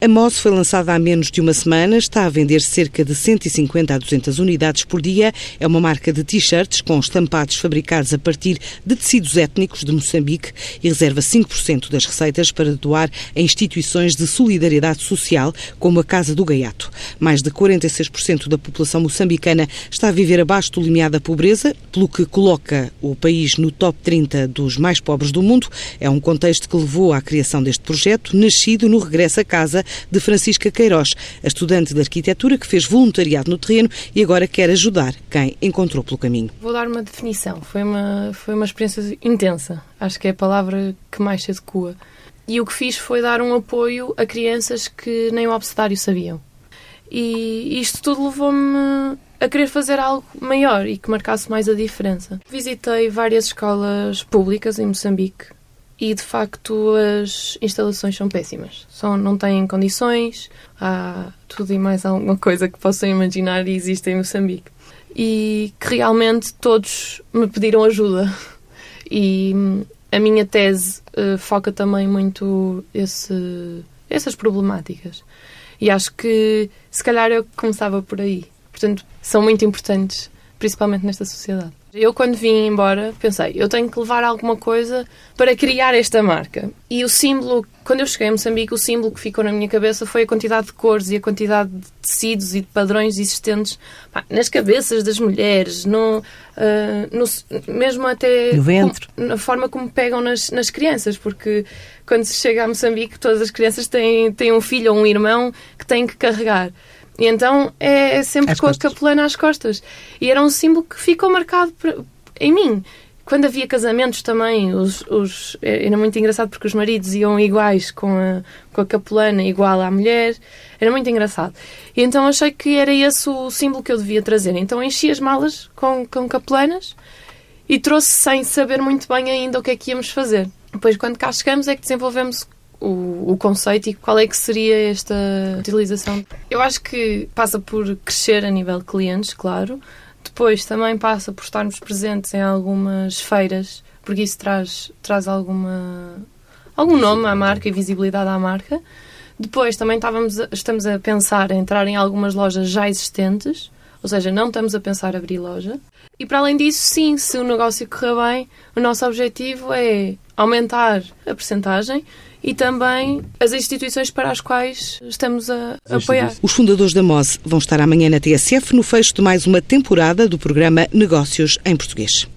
A MOS foi lançada há menos de uma semana, está a vender cerca de 150 a 200 unidades por dia. É uma marca de t-shirts com estampados fabricados a partir de tecidos étnicos de Moçambique e reserva 5% das receitas para doar a instituições de solidariedade social, como a Casa do Gaiato. Mais de 46% da população moçambicana está a viver abaixo do limiar da pobreza, pelo que coloca o país no top 30 dos mais pobres do mundo. É um contexto que levou à criação deste projeto, nascido no regresso a casa de Francisca Queiroz, a estudante de arquitetura que fez voluntariado no terreno e agora quer ajudar quem encontrou pelo caminho. Vou dar uma definição. Foi uma, foi uma experiência intensa. Acho que é a palavra que mais se adequa. E o que fiz foi dar um apoio a crianças que nem o abecedário sabiam. E isto tudo levou-me a querer fazer algo maior e que marcasse mais a diferença. Visitei várias escolas públicas em Moçambique e de facto as instalações são péssimas. São, não têm condições, há tudo e mais alguma coisa que possam imaginar e existe em Moçambique. E que realmente todos me pediram ajuda. E hum, a minha tese uh, foca também muito esse, essas problemáticas. E acho que se calhar eu começava por aí. Portanto, são muito importantes, principalmente nesta sociedade. Eu, quando vim embora, pensei, eu tenho que levar alguma coisa para criar esta marca. E o símbolo, quando eu cheguei a Moçambique, o símbolo que ficou na minha cabeça foi a quantidade de cores e a quantidade de tecidos e de padrões existentes pá, nas cabeças das mulheres, no, uh, no mesmo até no ventre. Com, na forma como pegam nas, nas crianças, porque quando se chega a Moçambique, todas as crianças têm, têm um filho ou um irmão que têm que carregar. E então é sempre às com costas. a capulana às costas. E era um símbolo que ficou marcado em mim. Quando havia casamentos também, os, os, era muito engraçado porque os maridos iam iguais com a, com a capulana, igual à mulher. Era muito engraçado. E então achei que era esse o símbolo que eu devia trazer. Então enchi as malas com, com capulanas e trouxe sem saber muito bem ainda o que é que íamos fazer. Depois, quando cá chegamos, é que desenvolvemos o, o, conceito e qual é que seria esta utilização. Eu acho que passa por crescer a nível de clientes, claro. Depois também passa por estarmos presentes em algumas feiras, porque isso traz, traz alguma, algum nome à marca e visibilidade à marca. Depois também estávamos a, estamos a pensar em entrar em algumas lojas já existentes, ou seja, não estamos a pensar em abrir loja. E para além disso, sim, se o negócio correr bem, o nosso objetivo é aumentar a percentagem e também as instituições para as quais estamos a apoiar. Os fundadores da MOS vão estar amanhã na TSF no fecho de mais uma temporada do programa Negócios em Português.